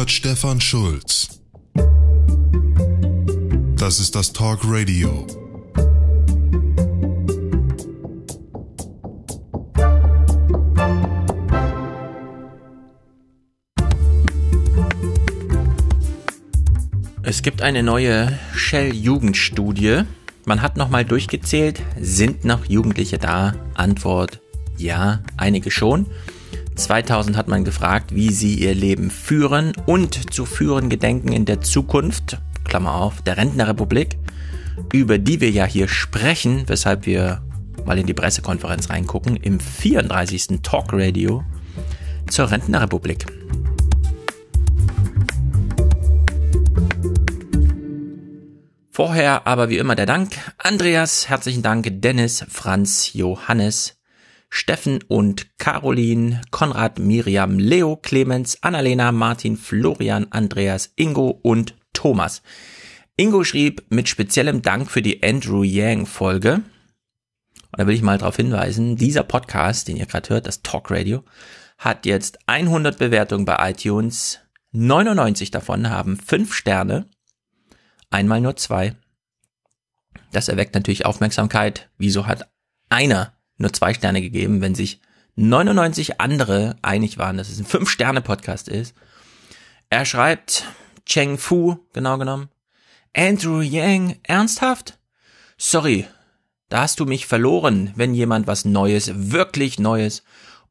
hört Stefan Schulz. Das ist das Talk Radio. Es gibt eine neue Shell-Jugendstudie. Man hat nochmal durchgezählt, sind noch Jugendliche da? Antwort ja, einige schon. 2000 hat man gefragt, wie sie ihr Leben führen und zu führen gedenken in der Zukunft, Klammer auf, der Rentnerrepublik, über die wir ja hier sprechen, weshalb wir mal in die Pressekonferenz reingucken, im 34. Talk Radio zur Rentnerrepublik. Vorher aber wie immer der Dank. Andreas, herzlichen Dank. Dennis, Franz, Johannes, Steffen und Caroline, Konrad, Miriam, Leo, Clemens, Annalena, Martin, Florian, Andreas, Ingo und Thomas. Ingo schrieb mit speziellem Dank für die Andrew Yang Folge. Und da will ich mal darauf hinweisen, dieser Podcast, den ihr gerade hört, das Talk Radio, hat jetzt 100 Bewertungen bei iTunes. 99 davon haben 5 Sterne. Einmal nur zwei. Das erweckt natürlich Aufmerksamkeit. Wieso hat einer nur zwei Sterne gegeben, wenn sich 99 andere einig waren, dass es ein Fünf-Sterne-Podcast ist. Er schreibt, Cheng Fu, genau genommen. Andrew Yang, ernsthaft? Sorry, da hast du mich verloren, wenn jemand was Neues, wirklich Neues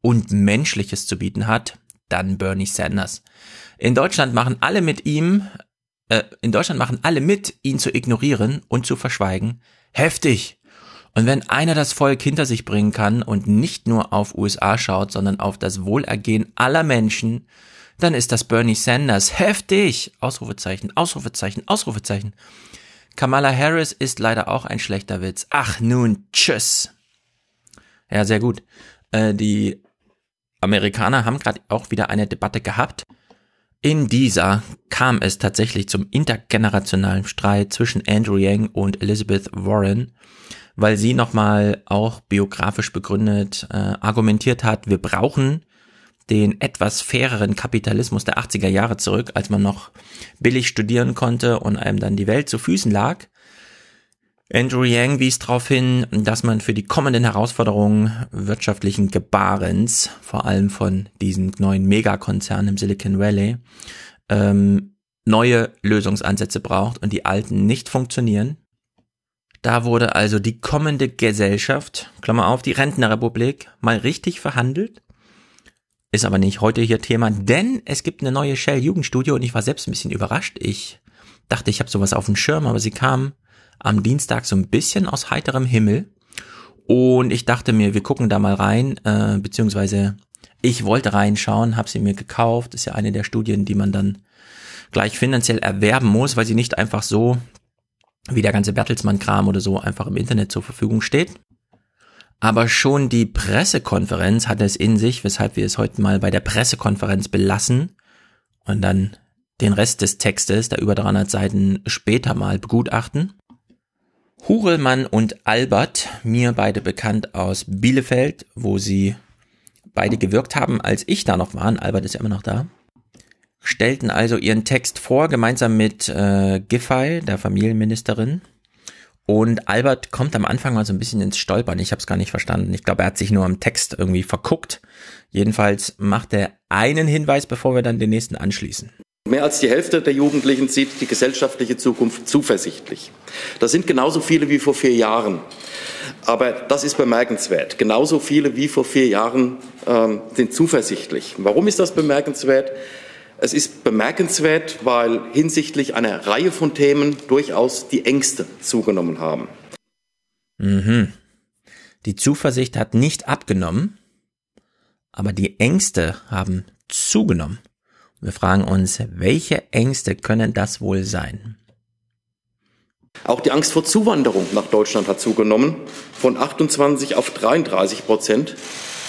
und Menschliches zu bieten hat, dann Bernie Sanders. In Deutschland machen alle mit ihm, äh, in Deutschland machen alle mit, ihn zu ignorieren und zu verschweigen. Heftig! Und wenn einer das Volk hinter sich bringen kann und nicht nur auf USA schaut, sondern auf das Wohlergehen aller Menschen, dann ist das Bernie Sanders heftig. Ausrufezeichen, Ausrufezeichen, Ausrufezeichen. Kamala Harris ist leider auch ein schlechter Witz. Ach nun, tschüss. Ja, sehr gut. Äh, die Amerikaner haben gerade auch wieder eine Debatte gehabt. In dieser kam es tatsächlich zum intergenerationalen Streit zwischen Andrew Yang und Elizabeth Warren weil sie nochmal auch biografisch begründet äh, argumentiert hat, wir brauchen den etwas faireren Kapitalismus der 80er Jahre zurück, als man noch billig studieren konnte und einem dann die Welt zu Füßen lag. Andrew Yang wies darauf hin, dass man für die kommenden Herausforderungen wirtschaftlichen Gebarens, vor allem von diesen neuen Megakonzernen im Silicon Valley, ähm, neue Lösungsansätze braucht und die alten nicht funktionieren. Da wurde also die kommende Gesellschaft, Klammer auf, die Rentnerrepublik, mal richtig verhandelt. Ist aber nicht heute hier Thema, denn es gibt eine neue Shell-Jugendstudie und ich war selbst ein bisschen überrascht. Ich dachte, ich habe sowas auf dem Schirm, aber sie kam am Dienstag so ein bisschen aus heiterem Himmel. Und ich dachte mir, wir gucken da mal rein, äh, beziehungsweise ich wollte reinschauen, habe sie mir gekauft. Ist ja eine der Studien, die man dann gleich finanziell erwerben muss, weil sie nicht einfach so wie der ganze Bertelsmann-Kram oder so einfach im Internet zur Verfügung steht. Aber schon die Pressekonferenz hat es in sich, weshalb wir es heute mal bei der Pressekonferenz belassen und dann den Rest des Textes, der über 300 Seiten, später mal begutachten. Hurelmann und Albert, mir beide bekannt aus Bielefeld, wo sie beide gewirkt haben, als ich da noch war. Albert ist ja immer noch da stellten also ihren Text vor, gemeinsam mit äh, Giffey, der Familienministerin. Und Albert kommt am Anfang mal so ein bisschen ins Stolpern. Ich habe es gar nicht verstanden. Ich glaube, er hat sich nur am Text irgendwie verguckt. Jedenfalls macht er einen Hinweis, bevor wir dann den nächsten anschließen. Mehr als die Hälfte der Jugendlichen sieht die gesellschaftliche Zukunft zuversichtlich. Das sind genauso viele wie vor vier Jahren. Aber das ist bemerkenswert. Genauso viele wie vor vier Jahren ähm, sind zuversichtlich. Warum ist das bemerkenswert? Es ist bemerkenswert, weil hinsichtlich einer Reihe von Themen durchaus die Ängste zugenommen haben. Mhm. Die Zuversicht hat nicht abgenommen, aber die Ängste haben zugenommen. Wir fragen uns, welche Ängste können das wohl sein? Auch die Angst vor Zuwanderung nach Deutschland hat zugenommen, von 28 auf 33 Prozent.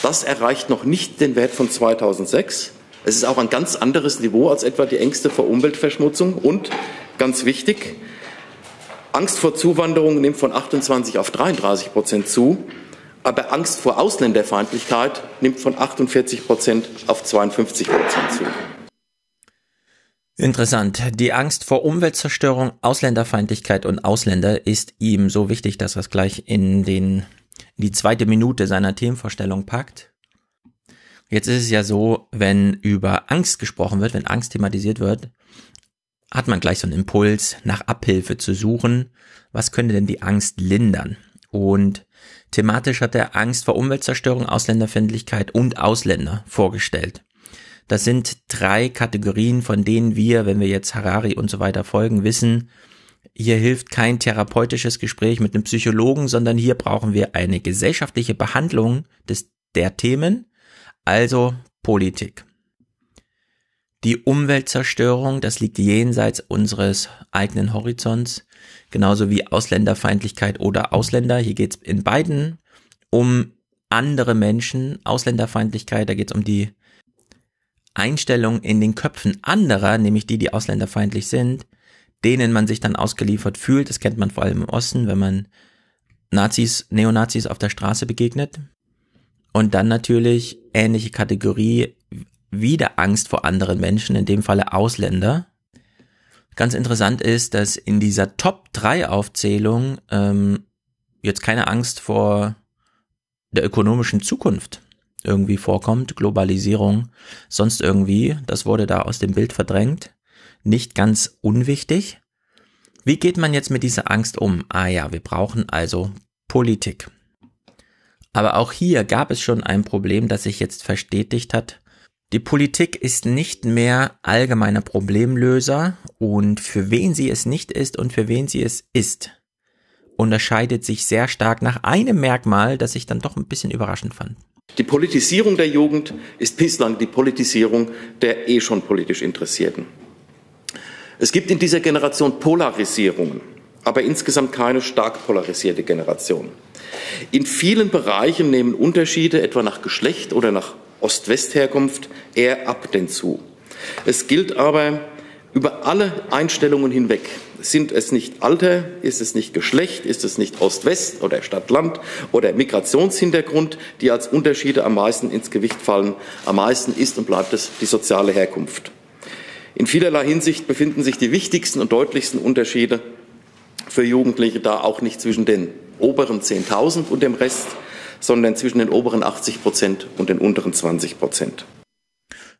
Das erreicht noch nicht den Wert von 2006. Es ist auch ein ganz anderes Niveau als etwa die Ängste vor Umweltverschmutzung. Und ganz wichtig, Angst vor Zuwanderung nimmt von 28 auf 33 Prozent zu, aber Angst vor Ausländerfeindlichkeit nimmt von 48 Prozent auf 52 Prozent zu. Interessant. Die Angst vor Umweltzerstörung, Ausländerfeindlichkeit und Ausländer ist ihm so wichtig, dass er es gleich in den, in die zweite Minute seiner Themenvorstellung packt. Jetzt ist es ja so, wenn über Angst gesprochen wird, wenn Angst thematisiert wird, hat man gleich so einen Impuls, nach Abhilfe zu suchen. Was könnte denn die Angst lindern? Und thematisch hat er Angst vor Umweltzerstörung, Ausländerfindlichkeit und Ausländer vorgestellt. Das sind drei Kategorien, von denen wir, wenn wir jetzt Harari und so weiter folgen, wissen, hier hilft kein therapeutisches Gespräch mit einem Psychologen, sondern hier brauchen wir eine gesellschaftliche Behandlung des, der Themen, also Politik. Die Umweltzerstörung, das liegt jenseits unseres eigenen Horizonts, genauso wie Ausländerfeindlichkeit oder Ausländer. Hier geht es in beiden um andere Menschen. Ausländerfeindlichkeit, da geht es um die Einstellung in den Köpfen anderer, nämlich die, die ausländerfeindlich sind, denen man sich dann ausgeliefert fühlt. Das kennt man vor allem im Osten, wenn man Nazis, Neonazis auf der Straße begegnet. Und dann natürlich ähnliche Kategorie wieder Angst vor anderen Menschen, in dem Falle Ausländer. Ganz interessant ist, dass in dieser Top 3 Aufzählung ähm, jetzt keine Angst vor der ökonomischen Zukunft irgendwie vorkommt, Globalisierung, sonst irgendwie, das wurde da aus dem Bild verdrängt. Nicht ganz unwichtig. Wie geht man jetzt mit dieser Angst um? Ah ja, wir brauchen also Politik. Aber auch hier gab es schon ein Problem, das sich jetzt verstetigt hat. Die Politik ist nicht mehr allgemeiner Problemlöser und für wen sie es nicht ist und für wen sie es ist, unterscheidet sich sehr stark nach einem Merkmal, das ich dann doch ein bisschen überraschend fand. Die Politisierung der Jugend ist bislang die Politisierung der eh schon politisch Interessierten. Es gibt in dieser Generation Polarisierungen, aber insgesamt keine stark polarisierte Generation. In vielen Bereichen nehmen Unterschiede etwa nach Geschlecht oder nach Ost-West-Herkunft eher ab denn zu. Es gilt aber über alle Einstellungen hinweg. Sind es nicht Alter, ist es nicht Geschlecht, ist es nicht Ost-West oder Stadt-Land oder Migrationshintergrund, die als Unterschiede am meisten ins Gewicht fallen. Am meisten ist und bleibt es die soziale Herkunft. In vielerlei Hinsicht befinden sich die wichtigsten und deutlichsten Unterschiede für Jugendliche da auch nicht zwischen den oberen 10.000 und dem Rest, sondern zwischen den oberen 80 Prozent und den unteren 20 Prozent.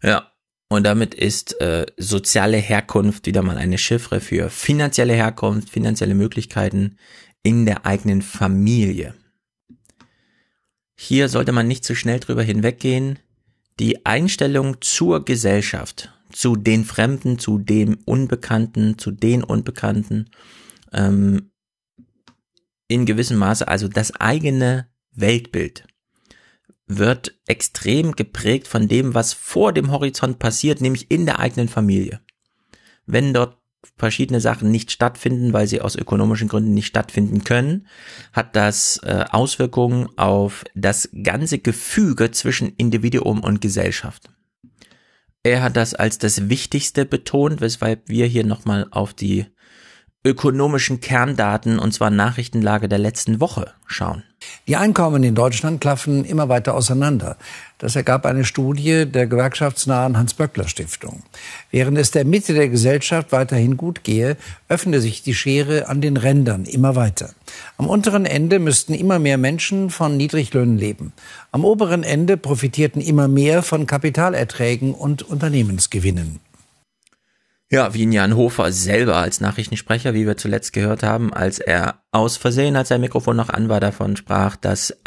Ja, und damit ist äh, soziale Herkunft wieder mal eine Chiffre für finanzielle Herkunft, finanzielle Möglichkeiten in der eigenen Familie. Hier sollte man nicht zu schnell drüber hinweggehen. Die Einstellung zur Gesellschaft, zu den Fremden, zu dem Unbekannten, zu den Unbekannten, ähm, in gewissem Maße also das eigene Weltbild wird extrem geprägt von dem, was vor dem Horizont passiert, nämlich in der eigenen Familie. Wenn dort verschiedene Sachen nicht stattfinden, weil sie aus ökonomischen Gründen nicht stattfinden können, hat das äh, Auswirkungen auf das ganze Gefüge zwischen Individuum und Gesellschaft. Er hat das als das Wichtigste betont, weshalb wir hier nochmal auf die ökonomischen Kerndaten, und zwar Nachrichtenlage der letzten Woche, schauen. Die Einkommen in Deutschland klaffen immer weiter auseinander. Das ergab eine Studie der gewerkschaftsnahen Hans-Böckler-Stiftung. Während es der Mitte der Gesellschaft weiterhin gut gehe, öffne sich die Schere an den Rändern immer weiter. Am unteren Ende müssten immer mehr Menschen von Niedriglöhnen leben. Am oberen Ende profitierten immer mehr von Kapitalerträgen und Unternehmensgewinnen. Ja, wie Jan Hofer selber als Nachrichtensprecher, wie wir zuletzt gehört haben, als er aus Versehen, als sein Mikrofon noch an war, davon sprach, dass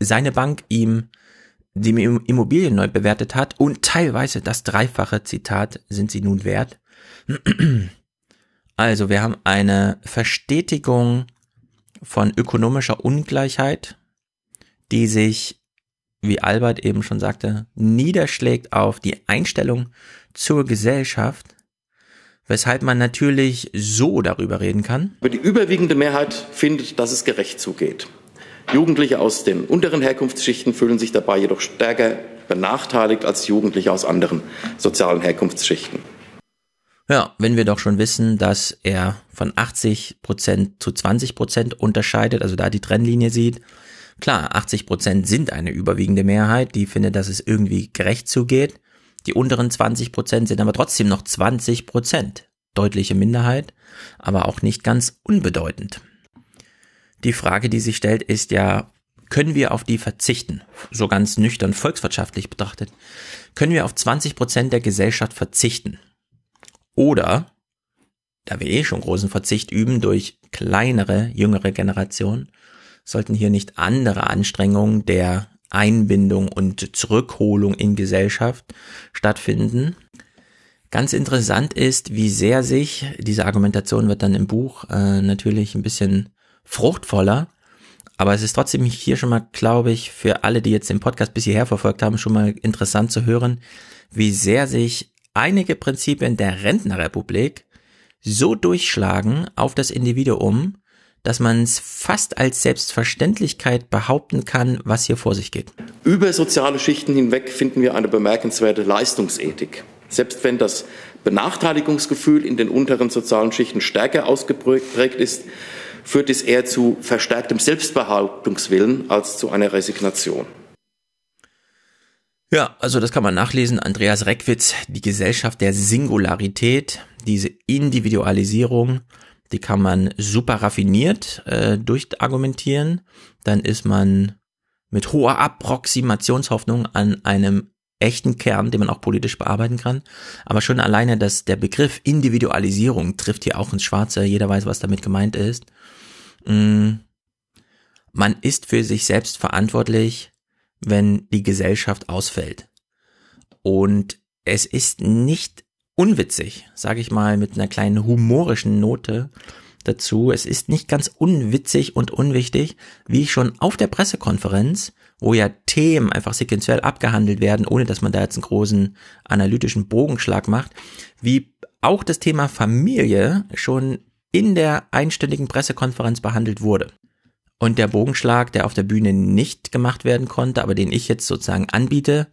seine Bank ihm die Immobilien neu bewertet hat und teilweise das dreifache Zitat sind sie nun wert. Also wir haben eine Verstetigung von ökonomischer Ungleichheit, die sich, wie Albert eben schon sagte, niederschlägt auf die Einstellung zur Gesellschaft weshalb man natürlich so darüber reden kann. Aber die überwiegende Mehrheit findet, dass es gerecht zugeht. Jugendliche aus den unteren Herkunftsschichten fühlen sich dabei jedoch stärker benachteiligt als Jugendliche aus anderen sozialen Herkunftsschichten. Ja, wenn wir doch schon wissen, dass er von 80 Prozent zu 20 Prozent unterscheidet, also da die Trennlinie sieht. Klar, 80 Prozent sind eine überwiegende Mehrheit, die findet, dass es irgendwie gerecht zugeht. Die unteren 20 Prozent sind aber trotzdem noch 20 Prozent. Deutliche Minderheit, aber auch nicht ganz unbedeutend. Die Frage, die sich stellt, ist ja, können wir auf die verzichten? So ganz nüchtern volkswirtschaftlich betrachtet. Können wir auf 20 Prozent der Gesellschaft verzichten? Oder, da wir eh schon großen Verzicht üben durch kleinere, jüngere Generationen, sollten hier nicht andere Anstrengungen der Einbindung und Zurückholung in Gesellschaft stattfinden. Ganz interessant ist, wie sehr sich, diese Argumentation wird dann im Buch äh, natürlich ein bisschen fruchtvoller, aber es ist trotzdem hier schon mal, glaube ich, für alle, die jetzt den Podcast bis hierher verfolgt haben, schon mal interessant zu hören, wie sehr sich einige Prinzipien der Rentnerrepublik so durchschlagen auf das Individuum, dass man es fast als Selbstverständlichkeit behaupten kann, was hier vor sich geht. Über soziale Schichten hinweg finden wir eine bemerkenswerte Leistungsethik. Selbst wenn das Benachteiligungsgefühl in den unteren sozialen Schichten stärker ausgeprägt ist, führt es eher zu verstärktem Selbstbehauptungswillen als zu einer Resignation. Ja, also das kann man nachlesen. Andreas Reckwitz, die Gesellschaft der Singularität, diese Individualisierung, die kann man super raffiniert äh, durchargumentieren. Dann ist man mit hoher Approximationshoffnung an einem echten Kern, den man auch politisch bearbeiten kann. Aber schon alleine, dass der Begriff Individualisierung trifft hier auch ins Schwarze. Jeder weiß, was damit gemeint ist. Mm. Man ist für sich selbst verantwortlich, wenn die Gesellschaft ausfällt. Und es ist nicht unwitzig, sage ich mal mit einer kleinen humorischen Note dazu. Es ist nicht ganz unwitzig und unwichtig, wie ich schon auf der Pressekonferenz, wo ja Themen einfach sequenziell abgehandelt werden, ohne dass man da jetzt einen großen analytischen Bogenschlag macht, wie auch das Thema Familie schon in der einstündigen Pressekonferenz behandelt wurde. Und der Bogenschlag, der auf der Bühne nicht gemacht werden konnte, aber den ich jetzt sozusagen anbiete,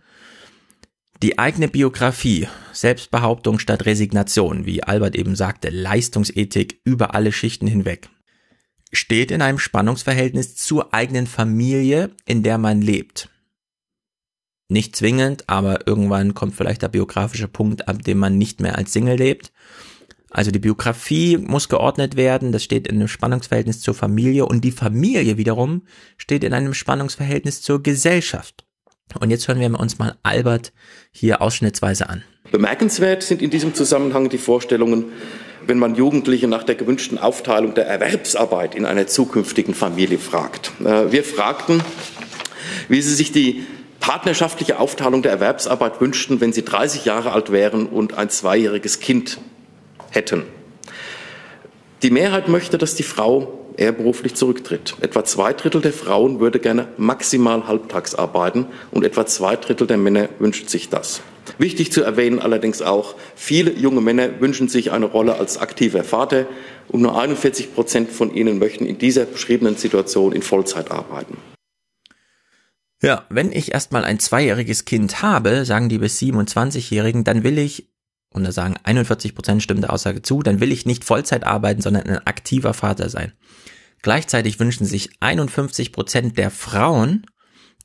die eigene Biografie, Selbstbehauptung statt Resignation, wie Albert eben sagte, Leistungsethik über alle Schichten hinweg, steht in einem Spannungsverhältnis zur eigenen Familie, in der man lebt. Nicht zwingend, aber irgendwann kommt vielleicht der biografische Punkt, ab dem man nicht mehr als Single lebt. Also die Biografie muss geordnet werden, das steht in einem Spannungsverhältnis zur Familie und die Familie wiederum steht in einem Spannungsverhältnis zur Gesellschaft. Und jetzt hören wir uns mal Albert hier ausschnittsweise an. Bemerkenswert sind in diesem Zusammenhang die Vorstellungen, wenn man Jugendliche nach der gewünschten Aufteilung der Erwerbsarbeit in einer zukünftigen Familie fragt. Äh, wir fragten, wie sie sich die partnerschaftliche Aufteilung der Erwerbsarbeit wünschten, wenn sie 30 Jahre alt wären und ein zweijähriges Kind hätten. Die Mehrheit möchte, dass die Frau er beruflich zurücktritt. Etwa zwei Drittel der Frauen würde gerne maximal halbtags arbeiten und etwa zwei Drittel der Männer wünscht sich das. Wichtig zu erwähnen allerdings auch, viele junge Männer wünschen sich eine Rolle als aktiver Vater und nur 41 Prozent von ihnen möchten in dieser beschriebenen Situation in Vollzeit arbeiten. Ja, wenn ich erstmal ein zweijähriges Kind habe, sagen die bis 27-Jährigen, dann will ich, und da sagen 41 Prozent stimmt der Aussage zu, dann will ich nicht Vollzeit arbeiten, sondern ein aktiver Vater sein. Gleichzeitig wünschen sich 51 Prozent der Frauen,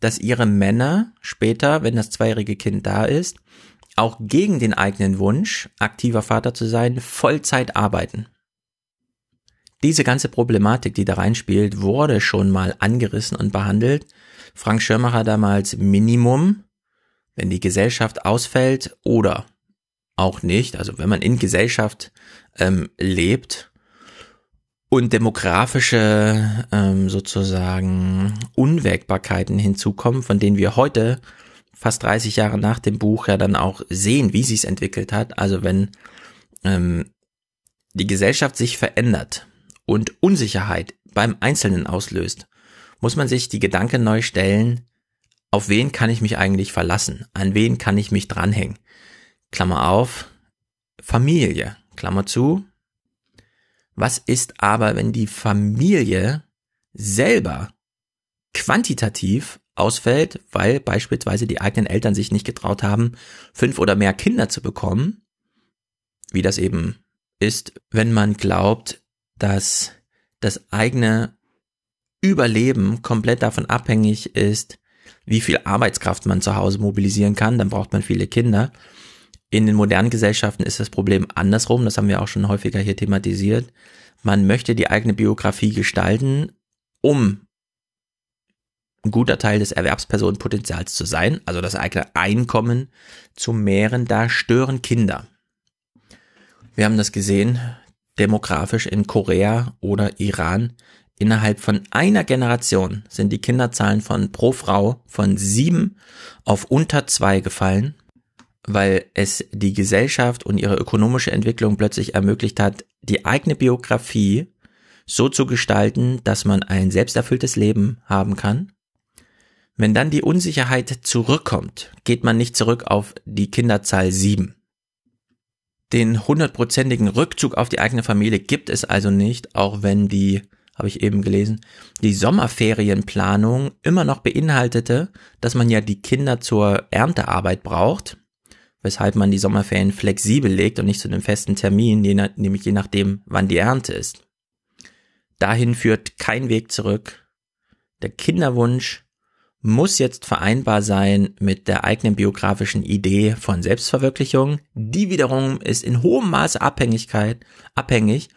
dass ihre Männer später, wenn das zweijährige Kind da ist, auch gegen den eigenen Wunsch, aktiver Vater zu sein, Vollzeit arbeiten. Diese ganze Problematik, die da reinspielt, wurde schon mal angerissen und behandelt. Frank Schirmacher damals Minimum, wenn die Gesellschaft ausfällt oder auch nicht, also wenn man in Gesellschaft ähm, lebt, und demografische ähm, sozusagen Unwägbarkeiten hinzukommen, von denen wir heute fast 30 Jahre nach dem Buch ja dann auch sehen, wie sie es entwickelt hat. Also wenn ähm, die Gesellschaft sich verändert und Unsicherheit beim Einzelnen auslöst, muss man sich die Gedanken neu stellen, auf wen kann ich mich eigentlich verlassen? An wen kann ich mich dranhängen? Klammer auf, Familie, Klammer zu, was ist aber, wenn die Familie selber quantitativ ausfällt, weil beispielsweise die eigenen Eltern sich nicht getraut haben, fünf oder mehr Kinder zu bekommen, wie das eben ist, wenn man glaubt, dass das eigene Überleben komplett davon abhängig ist, wie viel Arbeitskraft man zu Hause mobilisieren kann, dann braucht man viele Kinder. In den modernen Gesellschaften ist das Problem andersrum, das haben wir auch schon häufiger hier thematisiert. Man möchte die eigene Biografie gestalten, um ein guter Teil des Erwerbspersonenpotenzials zu sein, also das eigene Einkommen zu mehren, da stören Kinder. Wir haben das gesehen, demografisch in Korea oder Iran. Innerhalb von einer Generation sind die Kinderzahlen von pro Frau von sieben auf unter zwei gefallen, weil es die Gesellschaft und ihre ökonomische Entwicklung plötzlich ermöglicht hat, die eigene Biografie so zu gestalten, dass man ein selbsterfülltes Leben haben kann. Wenn dann die Unsicherheit zurückkommt, geht man nicht zurück auf die Kinderzahl sieben. Den hundertprozentigen Rückzug auf die eigene Familie gibt es also nicht, auch wenn die, habe ich eben gelesen, die Sommerferienplanung immer noch beinhaltete, dass man ja die Kinder zur Erntearbeit braucht, weshalb man die Sommerferien flexibel legt und nicht zu einem festen Termin, je nämlich je nachdem, wann die Ernte ist. Dahin führt kein Weg zurück. Der Kinderwunsch muss jetzt vereinbar sein mit der eigenen biografischen Idee von Selbstverwirklichung. Die wiederum ist in hohem Maße Abhängigkeit, abhängig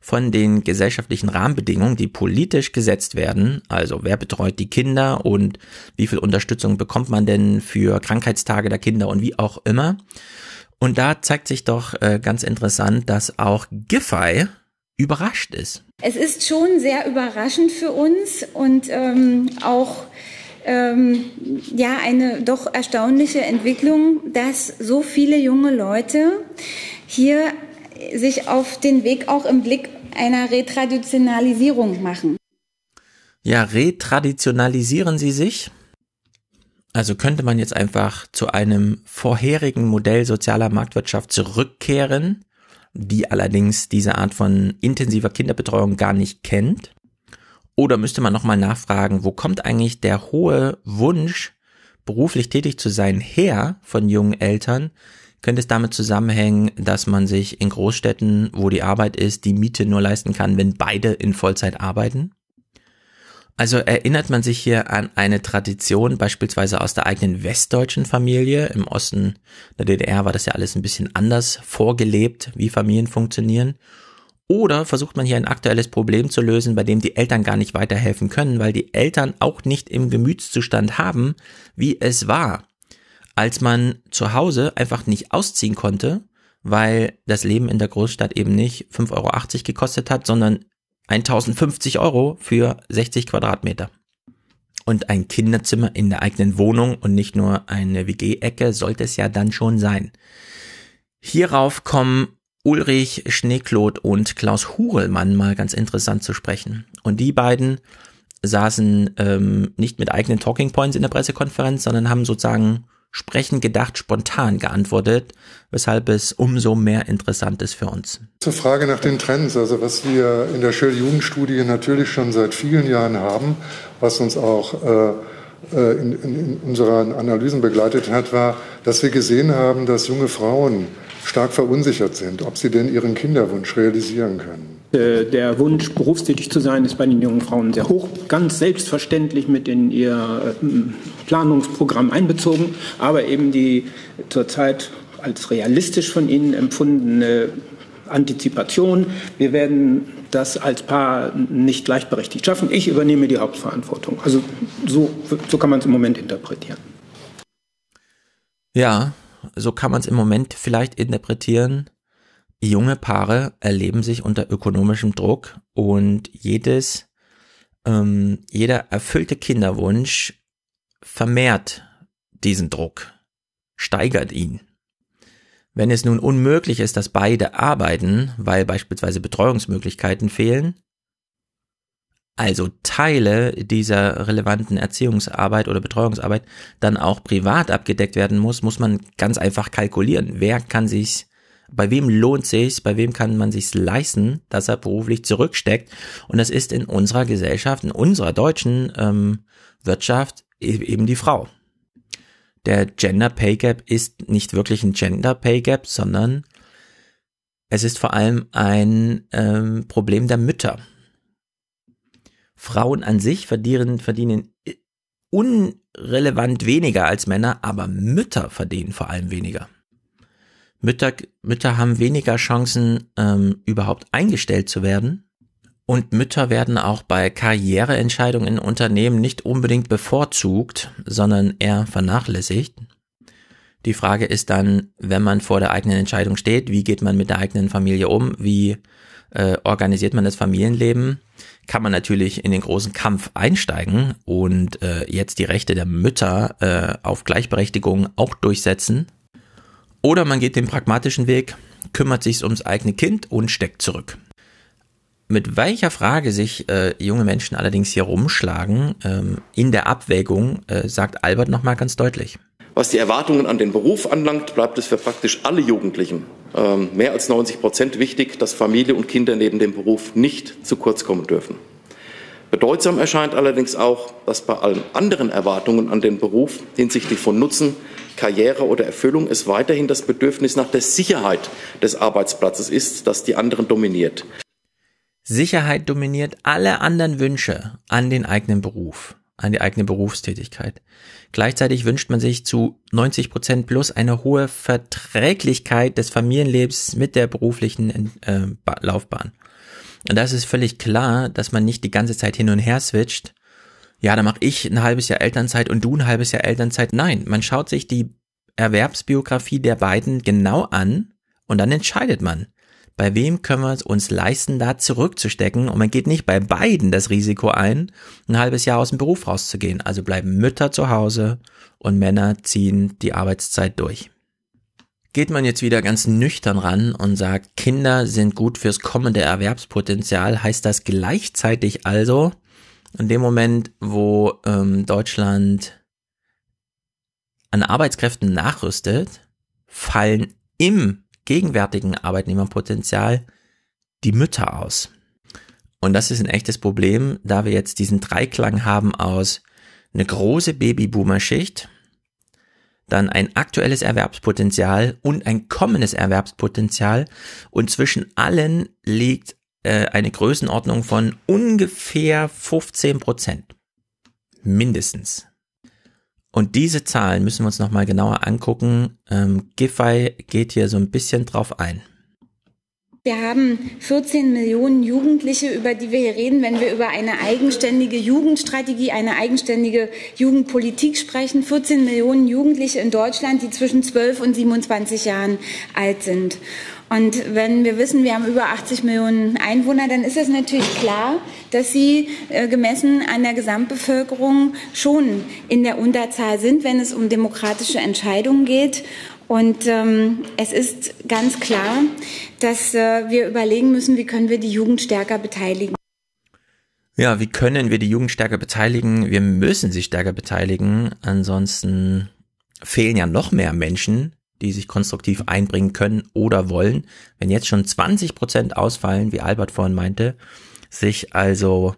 von den gesellschaftlichen Rahmenbedingungen, die politisch gesetzt werden. Also wer betreut die Kinder und wie viel Unterstützung bekommt man denn für Krankheitstage der Kinder und wie auch immer. Und da zeigt sich doch äh, ganz interessant, dass auch Giffey überrascht ist. Es ist schon sehr überraschend für uns und ähm, auch ähm, ja eine doch erstaunliche Entwicklung, dass so viele junge Leute hier sich auf den Weg auch im Blick einer Retraditionalisierung machen. Ja, retraditionalisieren sie sich? Also könnte man jetzt einfach zu einem vorherigen Modell sozialer Marktwirtschaft zurückkehren, die allerdings diese Art von intensiver Kinderbetreuung gar nicht kennt? Oder müsste man nochmal nachfragen, wo kommt eigentlich der hohe Wunsch, beruflich tätig zu sein, her von jungen Eltern? Könnte es damit zusammenhängen, dass man sich in Großstädten, wo die Arbeit ist, die Miete nur leisten kann, wenn beide in Vollzeit arbeiten? Also erinnert man sich hier an eine Tradition beispielsweise aus der eigenen westdeutschen Familie. Im Osten der DDR war das ja alles ein bisschen anders vorgelebt, wie Familien funktionieren. Oder versucht man hier ein aktuelles Problem zu lösen, bei dem die Eltern gar nicht weiterhelfen können, weil die Eltern auch nicht im Gemütszustand haben, wie es war, als man zu Hause einfach nicht ausziehen konnte, weil das Leben in der Großstadt eben nicht 5,80 Euro gekostet hat, sondern 1050 Euro für 60 Quadratmeter. Und ein Kinderzimmer in der eigenen Wohnung und nicht nur eine WG-Ecke sollte es ja dann schon sein. Hierauf kommen Ulrich Schneeklot und Klaus Hurelmann mal ganz interessant zu sprechen. Und die beiden saßen ähm, nicht mit eigenen Talking Points in der Pressekonferenz, sondern haben sozusagen sprechen gedacht, spontan geantwortet, weshalb es umso mehr interessant ist für uns. Zur Frage nach den Trends, also was wir in der Shell-Jugendstudie natürlich schon seit vielen Jahren haben, was uns auch äh, äh in, in unseren Analysen begleitet hat, war, dass wir gesehen haben, dass junge Frauen stark verunsichert sind, ob sie denn ihren Kinderwunsch realisieren können. Äh, der Wunsch, berufstätig zu sein, ist bei den jungen Frauen sehr hoch, ganz selbstverständlich mit in ihr äh, Planungsprogramm einbezogen, aber eben die zurzeit als realistisch von ihnen empfundene Antizipation. Wir werden das als Paar nicht gleichberechtigt schaffen. Ich übernehme die Hauptverantwortung. Also so, so kann man es im Moment interpretieren. Ja, so kann man es im Moment vielleicht interpretieren. Junge Paare erleben sich unter ökonomischem Druck und jedes, ähm, jeder erfüllte Kinderwunsch vermehrt diesen Druck, steigert ihn. Wenn es nun unmöglich ist, dass beide arbeiten, weil beispielsweise Betreuungsmöglichkeiten fehlen, also Teile dieser relevanten Erziehungsarbeit oder Betreuungsarbeit dann auch privat abgedeckt werden muss, muss man ganz einfach kalkulieren. Wer kann sich, bei wem lohnt sich, bei wem kann man sich leisten, dass er beruflich zurücksteckt? Und das ist in unserer Gesellschaft, in unserer deutschen ähm, Wirtschaft e-, eben die Frau. Der Gender Pay Gap ist nicht wirklich ein Gender Pay Gap, sondern es ist vor allem ein ähm, Problem der Mütter Frauen an sich verdienen, verdienen unrelevant weniger als Männer, aber Mütter verdienen vor allem weniger. Mütter, Mütter haben weniger Chancen, ähm, überhaupt eingestellt zu werden. Und Mütter werden auch bei Karriereentscheidungen in Unternehmen nicht unbedingt bevorzugt, sondern eher vernachlässigt. Die Frage ist dann, wenn man vor der eigenen Entscheidung steht, wie geht man mit der eigenen Familie um, wie äh, organisiert man das Familienleben, kann man natürlich in den großen Kampf einsteigen und äh, jetzt die Rechte der Mütter äh, auf Gleichberechtigung auch durchsetzen. Oder man geht den pragmatischen Weg, kümmert sich ums eigene Kind und steckt zurück. Mit welcher Frage sich äh, junge Menschen allerdings hier rumschlagen, ähm, in der Abwägung, äh, sagt Albert nochmal ganz deutlich. Was die Erwartungen an den Beruf anlangt, bleibt es für praktisch alle Jugendlichen mehr als 90 Prozent wichtig, dass Familie und Kinder neben dem Beruf nicht zu kurz kommen dürfen. Bedeutsam erscheint allerdings auch, dass bei allen anderen Erwartungen an den Beruf hinsichtlich von Nutzen, Karriere oder Erfüllung es weiterhin das Bedürfnis nach der Sicherheit des Arbeitsplatzes ist, das die anderen dominiert. Sicherheit dominiert alle anderen Wünsche an den eigenen Beruf an die eigene Berufstätigkeit. Gleichzeitig wünscht man sich zu 90 Prozent plus eine hohe Verträglichkeit des Familienlebens mit der beruflichen äh, Laufbahn. Und das ist völlig klar, dass man nicht die ganze Zeit hin und her switcht. Ja, dann mache ich ein halbes Jahr Elternzeit und du ein halbes Jahr Elternzeit. Nein, man schaut sich die Erwerbsbiografie der beiden genau an und dann entscheidet man bei wem können wir es uns leisten, da zurückzustecken und man geht nicht bei beiden das Risiko ein, ein halbes Jahr aus dem Beruf rauszugehen. Also bleiben Mütter zu Hause und Männer ziehen die Arbeitszeit durch. Geht man jetzt wieder ganz nüchtern ran und sagt, Kinder sind gut fürs kommende Erwerbspotenzial, heißt das gleichzeitig also, in dem Moment, wo ähm, Deutschland an Arbeitskräften nachrüstet, fallen im gegenwärtigen Arbeitnehmerpotenzial die Mütter aus. Und das ist ein echtes Problem, da wir jetzt diesen Dreiklang haben aus eine große Babyboomer-Schicht, dann ein aktuelles Erwerbspotenzial und ein kommendes Erwerbspotenzial und zwischen allen liegt äh, eine Größenordnung von ungefähr 15 Prozent. Mindestens. Und diese Zahlen müssen wir uns nochmal genauer angucken. Ähm, Giffey geht hier so ein bisschen drauf ein. Wir haben 14 Millionen Jugendliche, über die wir hier reden, wenn wir über eine eigenständige Jugendstrategie, eine eigenständige Jugendpolitik sprechen. 14 Millionen Jugendliche in Deutschland, die zwischen 12 und 27 Jahren alt sind. Und wenn wir wissen, wir haben über 80 Millionen Einwohner, dann ist es natürlich klar, dass sie äh, gemessen an der Gesamtbevölkerung schon in der Unterzahl sind, wenn es um demokratische Entscheidungen geht. Und ähm, es ist ganz klar, dass äh, wir überlegen müssen, wie können wir die Jugend stärker beteiligen. Ja, wie können wir die Jugend stärker beteiligen? Wir müssen sie stärker beteiligen. Ansonsten fehlen ja noch mehr Menschen, die sich konstruktiv einbringen können oder wollen. Wenn jetzt schon 20 Prozent ausfallen, wie Albert vorhin meinte, sich also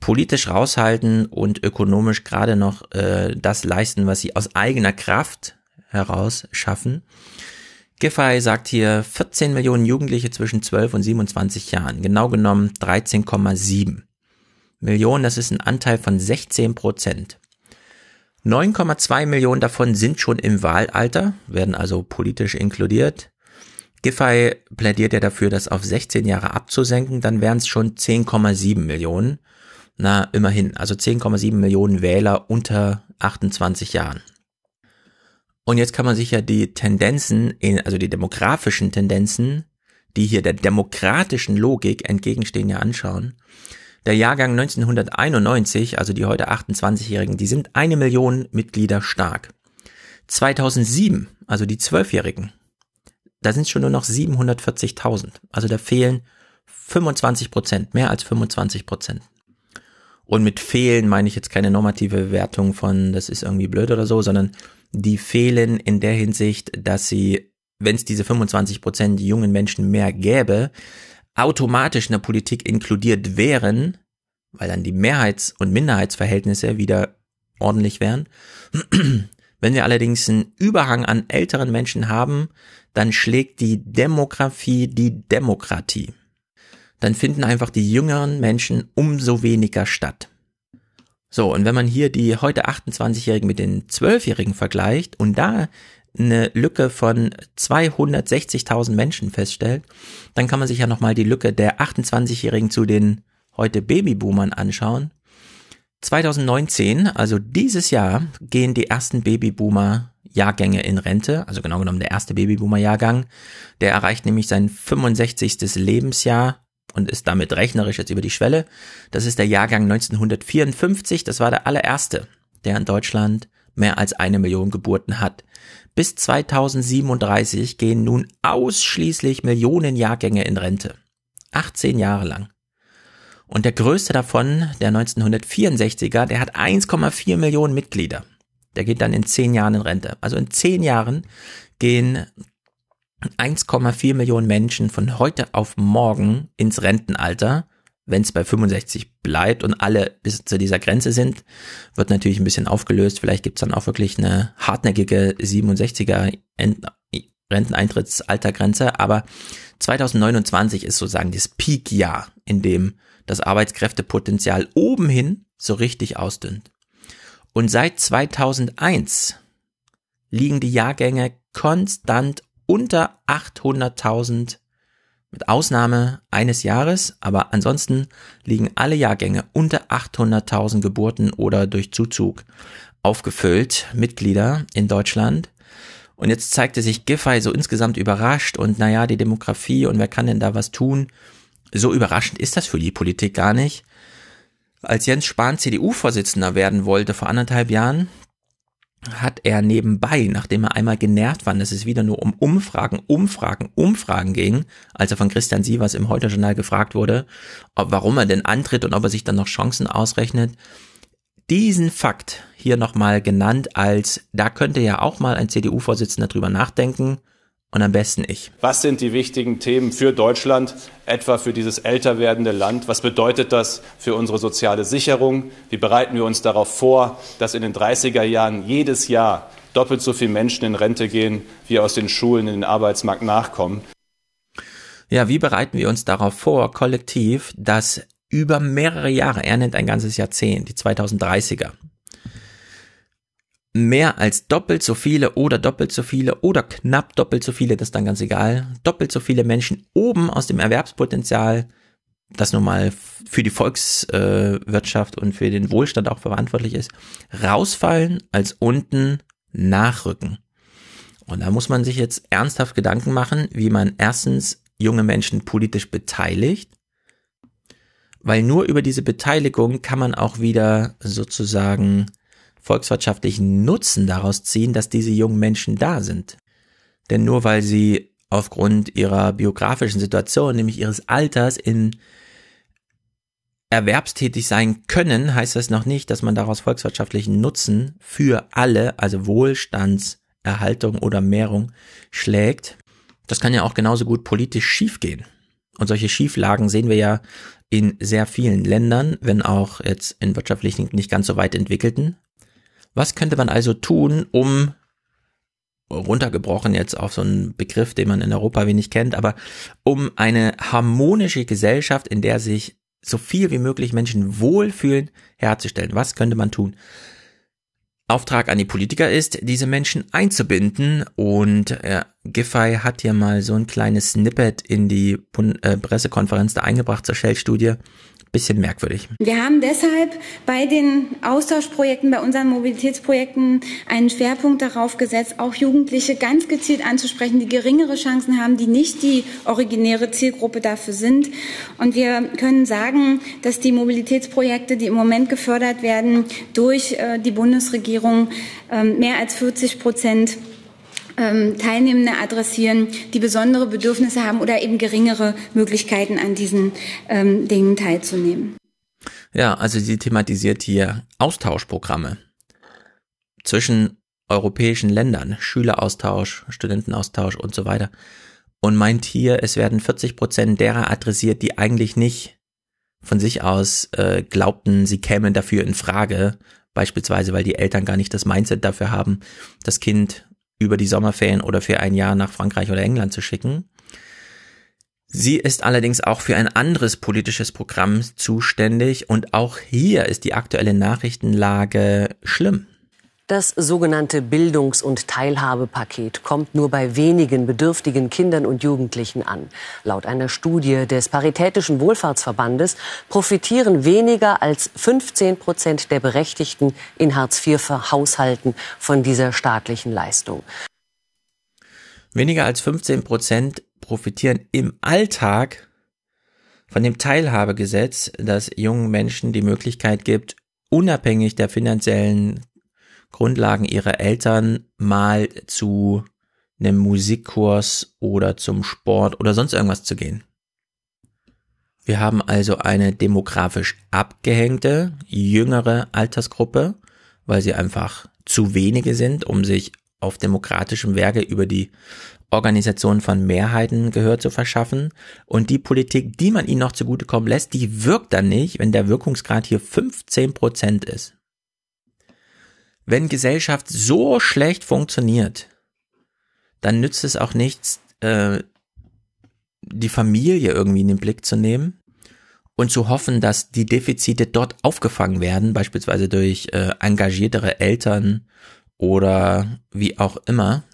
politisch raushalten und ökonomisch gerade noch äh, das leisten, was sie aus eigener Kraft heraus schaffen. Giffey sagt hier 14 Millionen Jugendliche zwischen 12 und 27 Jahren, genau genommen 13,7 Millionen, das ist ein Anteil von 16 Prozent. 9,2 Millionen davon sind schon im Wahlalter, werden also politisch inkludiert. Giffey plädiert ja dafür, das auf 16 Jahre abzusenken, dann wären es schon 10,7 Millionen. Na, immerhin, also 10,7 Millionen Wähler unter 28 Jahren. Und jetzt kann man sich ja die Tendenzen, in, also die demografischen Tendenzen, die hier der demokratischen Logik entgegenstehen, ja anschauen. Der Jahrgang 1991, also die heute 28-Jährigen, die sind eine Million Mitglieder stark. 2007, also die Zwölfjährigen, da sind schon nur noch 740.000. Also da fehlen 25 Prozent, mehr als 25 Prozent. Und mit fehlen meine ich jetzt keine normative Bewertung von, das ist irgendwie blöd oder so, sondern die fehlen in der Hinsicht, dass sie, wenn es diese 25 Prozent jungen Menschen mehr gäbe, automatisch in der Politik inkludiert wären, weil dann die Mehrheits- und Minderheitsverhältnisse wieder ordentlich wären. Wenn wir allerdings einen Überhang an älteren Menschen haben, dann schlägt die Demografie die Demokratie. Dann finden einfach die jüngeren Menschen umso weniger statt. So, und wenn man hier die heute 28-Jährigen mit den 12-Jährigen vergleicht und da eine Lücke von 260.000 Menschen feststellt, dann kann man sich ja nochmal die Lücke der 28-Jährigen zu den heute Babyboomern anschauen. 2019, also dieses Jahr, gehen die ersten Babyboomer-Jahrgänge in Rente, also genau genommen der erste Babyboomer-Jahrgang. Der erreicht nämlich sein 65. Lebensjahr und ist damit rechnerisch jetzt über die Schwelle. Das ist der Jahrgang 1954, das war der allererste, der in Deutschland mehr als eine Million Geburten hat. Bis 2037 gehen nun ausschließlich Millionen Jahrgänge in Rente. 18 Jahre lang. Und der größte davon, der 1964er, der hat 1,4 Millionen Mitglieder. Der geht dann in 10 Jahren in Rente. Also in 10 Jahren gehen 1,4 Millionen Menschen von heute auf morgen ins Rentenalter. Wenn es bei 65 bleibt und alle bis zu dieser Grenze sind, wird natürlich ein bisschen aufgelöst. Vielleicht gibt es dann auch wirklich eine hartnäckige 67er Renteneintrittsaltergrenze. Aber 2029 ist sozusagen das Peak-Jahr, in dem das Arbeitskräftepotenzial oben hin so richtig ausdünnt. Und seit 2001 liegen die Jahrgänge konstant unter 800.000 mit Ausnahme eines Jahres, aber ansonsten liegen alle Jahrgänge unter 800.000 Geburten oder durch Zuzug aufgefüllt, Mitglieder in Deutschland. Und jetzt zeigte sich Giffey so insgesamt überrascht und naja, die Demografie und wer kann denn da was tun? So überraschend ist das für die Politik gar nicht. Als Jens Spahn CDU-Vorsitzender werden wollte vor anderthalb Jahren, hat er nebenbei, nachdem er einmal genervt war, dass es wieder nur um Umfragen, Umfragen, Umfragen ging, als er von Christian Sievers im Heute-Journal gefragt wurde, ob, warum er denn antritt und ob er sich dann noch Chancen ausrechnet, diesen Fakt hier nochmal genannt als, da könnte ja auch mal ein CDU-Vorsitzender drüber nachdenken, und am besten ich. Was sind die wichtigen Themen für Deutschland, etwa für dieses älter werdende Land? Was bedeutet das für unsere soziale Sicherung? Wie bereiten wir uns darauf vor, dass in den 30er Jahren jedes Jahr doppelt so viele Menschen in Rente gehen, wie aus den Schulen in den Arbeitsmarkt nachkommen? Ja, wie bereiten wir uns darauf vor, kollektiv, dass über mehrere Jahre, er nennt ein ganzes Jahrzehnt, die 2030er, mehr als doppelt so viele oder doppelt so viele oder knapp doppelt so viele, das ist dann ganz egal, doppelt so viele Menschen oben aus dem Erwerbspotenzial, das nun mal für die Volkswirtschaft und für den Wohlstand auch verantwortlich ist, rausfallen als unten nachrücken. Und da muss man sich jetzt ernsthaft Gedanken machen, wie man erstens junge Menschen politisch beteiligt, weil nur über diese Beteiligung kann man auch wieder sozusagen volkswirtschaftlichen Nutzen daraus ziehen, dass diese jungen Menschen da sind. Denn nur weil sie aufgrund ihrer biografischen Situation, nämlich ihres Alters, in erwerbstätig sein können, heißt das noch nicht, dass man daraus volkswirtschaftlichen Nutzen für alle, also Wohlstandserhaltung oder Mehrung, schlägt. Das kann ja auch genauso gut politisch schiefgehen. Und solche Schieflagen sehen wir ja in sehr vielen Ländern, wenn auch jetzt in wirtschaftlich nicht ganz so weit entwickelten. Was könnte man also tun, um runtergebrochen jetzt auf so einen Begriff, den man in Europa wenig kennt, aber um eine harmonische Gesellschaft, in der sich so viel wie möglich Menschen wohlfühlen, herzustellen. Was könnte man tun? Auftrag an die Politiker ist, diese Menschen einzubinden und äh, Giffey hat hier mal so ein kleines Snippet in die Bund äh, Pressekonferenz da eingebracht zur Shell-Studie bisschen merkwürdig. Wir haben deshalb bei den Austauschprojekten, bei unseren Mobilitätsprojekten einen Schwerpunkt darauf gesetzt, auch Jugendliche ganz gezielt anzusprechen, die geringere Chancen haben, die nicht die originäre Zielgruppe dafür sind. Und wir können sagen, dass die Mobilitätsprojekte, die im Moment gefördert werden durch äh, die Bundesregierung, äh, mehr als 40 Prozent ähm, Teilnehmende adressieren, die besondere Bedürfnisse haben oder eben geringere Möglichkeiten an diesen ähm, Dingen teilzunehmen. Ja, also sie thematisiert hier Austauschprogramme zwischen europäischen Ländern, Schüleraustausch, Studentenaustausch und so weiter. Und meint hier, es werden 40 Prozent derer adressiert, die eigentlich nicht von sich aus äh, glaubten, sie kämen dafür in Frage, beispielsweise weil die Eltern gar nicht das Mindset dafür haben, das Kind über die Sommerferien oder für ein Jahr nach Frankreich oder England zu schicken. Sie ist allerdings auch für ein anderes politisches Programm zuständig und auch hier ist die aktuelle Nachrichtenlage schlimm. Das sogenannte Bildungs- und Teilhabepaket kommt nur bei wenigen bedürftigen Kindern und Jugendlichen an. Laut einer Studie des Paritätischen Wohlfahrtsverbandes profitieren weniger als 15 Prozent der Berechtigten in Hartz-IV-Haushalten von dieser staatlichen Leistung. Weniger als 15 Prozent profitieren im Alltag von dem Teilhabegesetz, das jungen Menschen die Möglichkeit gibt, unabhängig der finanziellen Grundlagen ihrer Eltern mal zu einem Musikkurs oder zum Sport oder sonst irgendwas zu gehen. Wir haben also eine demografisch abgehängte, jüngere Altersgruppe, weil sie einfach zu wenige sind, um sich auf demokratischem Werke über die Organisation von Mehrheiten Gehör zu verschaffen. Und die Politik, die man ihnen noch zugutekommen lässt, die wirkt dann nicht, wenn der Wirkungsgrad hier 15 Prozent ist wenn Gesellschaft so schlecht funktioniert, dann nützt es auch nichts, äh, die Familie irgendwie in den Blick zu nehmen und zu hoffen, dass die Defizite dort aufgefangen werden, beispielsweise durch äh, engagiertere Eltern oder wie auch immer.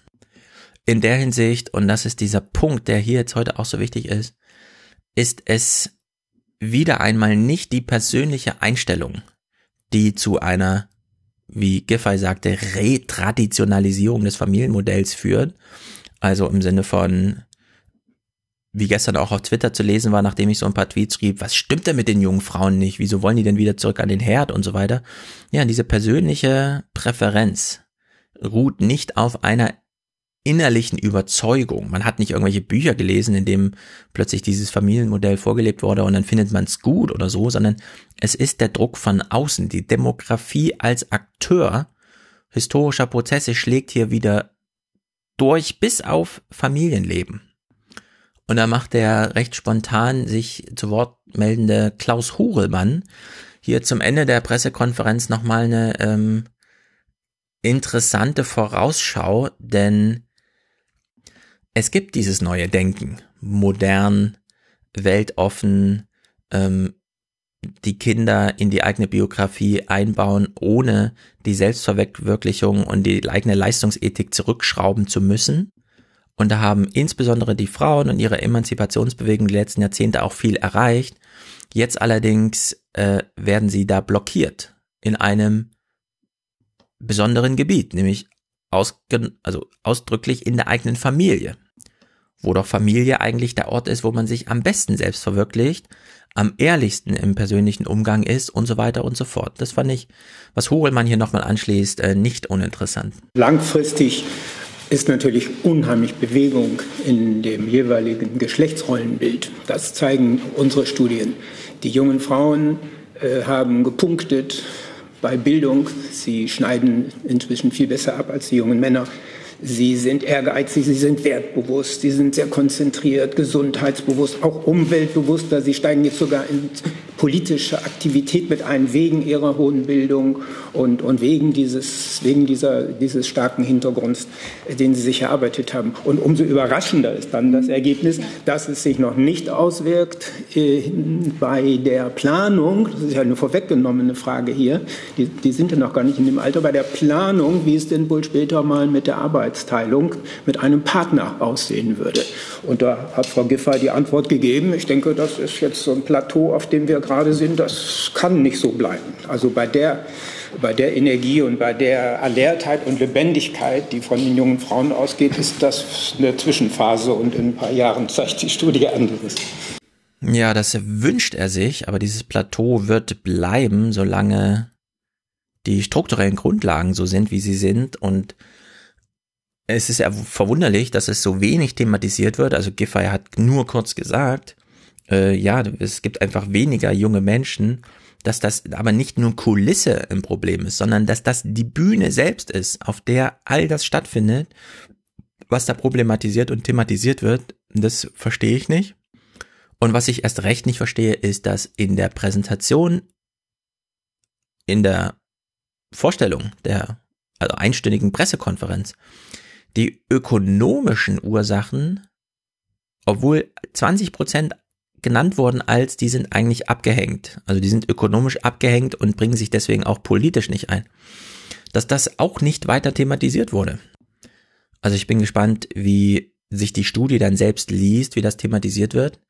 In der Hinsicht, und das ist dieser Punkt, der hier jetzt heute auch so wichtig ist, ist es wieder einmal nicht die persönliche Einstellung, die zu einer wie Giffey sagte, Retraditionalisierung des Familienmodells führt. Also im Sinne von, wie gestern auch auf Twitter zu lesen war, nachdem ich so ein paar Tweets schrieb, was stimmt denn mit den jungen Frauen nicht? Wieso wollen die denn wieder zurück an den Herd und so weiter? Ja, diese persönliche Präferenz ruht nicht auf einer innerlichen Überzeugung. Man hat nicht irgendwelche Bücher gelesen, in dem plötzlich dieses Familienmodell vorgelebt wurde und dann findet man es gut oder so, sondern es ist der Druck von außen. Die Demografie als Akteur historischer Prozesse schlägt hier wieder durch bis auf Familienleben. Und da macht der recht spontan sich zu Wort meldende Klaus Hurelmann hier zum Ende der Pressekonferenz nochmal eine ähm, interessante Vorausschau, denn es gibt dieses neue Denken, modern, weltoffen, ähm, die Kinder in die eigene Biografie einbauen, ohne die Selbstverwirklichung und die eigene Leistungsethik zurückschrauben zu müssen. Und da haben insbesondere die Frauen und ihre Emanzipationsbewegung die letzten Jahrzehnte auch viel erreicht. Jetzt allerdings äh, werden sie da blockiert in einem besonderen Gebiet, nämlich aus, also ausdrücklich in der eigenen Familie wo doch Familie eigentlich der Ort ist, wo man sich am besten selbst verwirklicht, am ehrlichsten im persönlichen Umgang ist und so weiter und so fort. Das fand ich, was Hogelmann hier nochmal anschließt, äh, nicht uninteressant. Langfristig ist natürlich unheimlich Bewegung in dem jeweiligen Geschlechtsrollenbild. Das zeigen unsere Studien. Die jungen Frauen äh, haben gepunktet bei Bildung. Sie schneiden inzwischen viel besser ab als die jungen Männer. Sie sind ehrgeizig, sie sind wertbewusst, sie sind sehr konzentriert, gesundheitsbewusst, auch umweltbewusster. Sie steigen jetzt sogar in politische Aktivität mit ein, wegen ihrer hohen Bildung und, und wegen, dieses, wegen dieser, dieses starken Hintergrunds, den sie sich erarbeitet haben. Und umso überraschender ist dann das Ergebnis, dass es sich noch nicht auswirkt äh, bei der Planung, das ist ja eine vorweggenommene Frage hier, die, die sind ja noch gar nicht in dem Alter, bei der Planung, wie es denn wohl später mal mit der Arbeitsteilung mit einem Partner aussehen würde. Und da hat Frau Giffey die Antwort gegeben. Ich denke, das ist jetzt so ein Plateau, auf dem wir gerade sind. Das kann nicht so bleiben. Also bei der, bei der Energie und bei der Alertheit und Lebendigkeit, die von den jungen Frauen ausgeht, ist das eine Zwischenphase und in ein paar Jahren zeigt die Studie anderes. Ja, das wünscht er sich, aber dieses Plateau wird bleiben, solange die strukturellen Grundlagen so sind, wie sie sind und es ist ja verwunderlich, dass es so wenig thematisiert wird. Also Giffey hat nur kurz gesagt, äh, ja, es gibt einfach weniger junge Menschen, dass das aber nicht nur Kulisse ein Problem ist, sondern dass das die Bühne selbst ist, auf der all das stattfindet, was da problematisiert und thematisiert wird. Das verstehe ich nicht. Und was ich erst recht nicht verstehe, ist, dass in der Präsentation, in der Vorstellung der also einstündigen Pressekonferenz die ökonomischen Ursachen obwohl 20 Prozent genannt wurden als, die sind eigentlich abgehängt. Also die sind ökonomisch abgehängt und bringen sich deswegen auch politisch nicht ein. Dass das auch nicht weiter thematisiert wurde. Also ich bin gespannt, wie sich die Studie dann selbst liest, wie das thematisiert wird.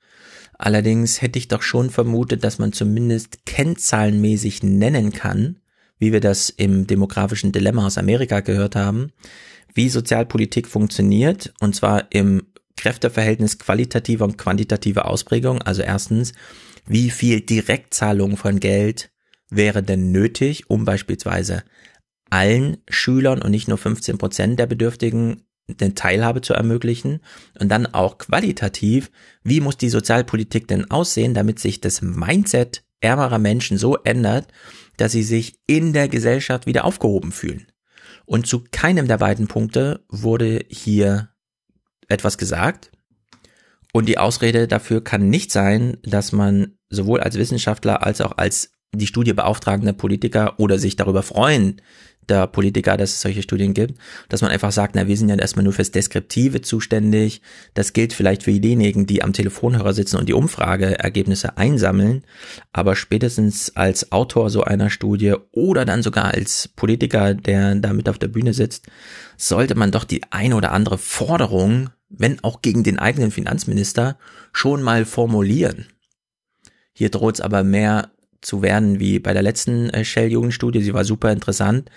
Allerdings hätte ich doch schon vermutet, dass man zumindest kennzahlenmäßig nennen kann, wie wir das im demografischen Dilemma aus Amerika gehört haben, wie Sozialpolitik funktioniert, und zwar im Kräfteverhältnis qualitativer und quantitativer Ausprägung. Also erstens, wie viel Direktzahlung von Geld wäre denn nötig, um beispielsweise allen Schülern und nicht nur 15 Prozent der Bedürftigen eine Teilhabe zu ermöglichen und dann auch qualitativ, wie muss die Sozialpolitik denn aussehen, damit sich das Mindset ärmerer Menschen so ändert, dass sie sich in der Gesellschaft wieder aufgehoben fühlen. Und zu keinem der beiden Punkte wurde hier etwas gesagt. Und die Ausrede dafür kann nicht sein, dass man sowohl als Wissenschaftler als auch als die Studie beauftragende Politiker oder sich darüber freuen, der Politiker, dass es solche Studien gibt, dass man einfach sagt, na, wir sind ja erstmal nur fürs Deskriptive zuständig. Das gilt vielleicht für diejenigen, die am Telefonhörer sitzen und die Umfrageergebnisse einsammeln. Aber spätestens als Autor so einer Studie oder dann sogar als Politiker, der da mit auf der Bühne sitzt, sollte man doch die ein oder andere Forderung, wenn auch gegen den eigenen Finanzminister, schon mal formulieren. Hier droht es aber mehr zu werden wie bei der letzten äh, Shell-Jugendstudie. Sie war super interessant.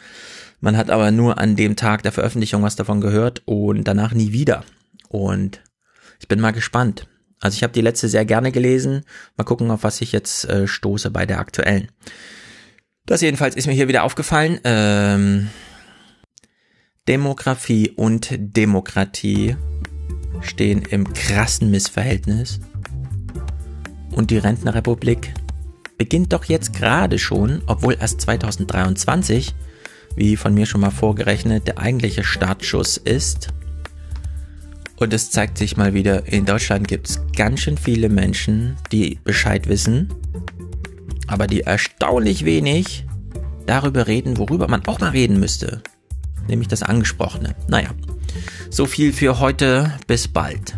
Man hat aber nur an dem Tag der Veröffentlichung was davon gehört und danach nie wieder. Und ich bin mal gespannt. Also ich habe die letzte sehr gerne gelesen. Mal gucken, auf was ich jetzt äh, stoße bei der aktuellen. Das jedenfalls ist mir hier wieder aufgefallen. Ähm, Demografie und Demokratie stehen im krassen Missverhältnis. Und die Rentnerrepublik beginnt doch jetzt gerade schon, obwohl erst 2023, wie von mir schon mal vorgerechnet, der eigentliche Startschuss ist. Und es zeigt sich mal wieder, in Deutschland gibt es ganz schön viele Menschen, die Bescheid wissen, aber die erstaunlich wenig darüber reden, worüber man auch mal reden müsste. Nämlich das Angesprochene. Naja, so viel für heute. Bis bald.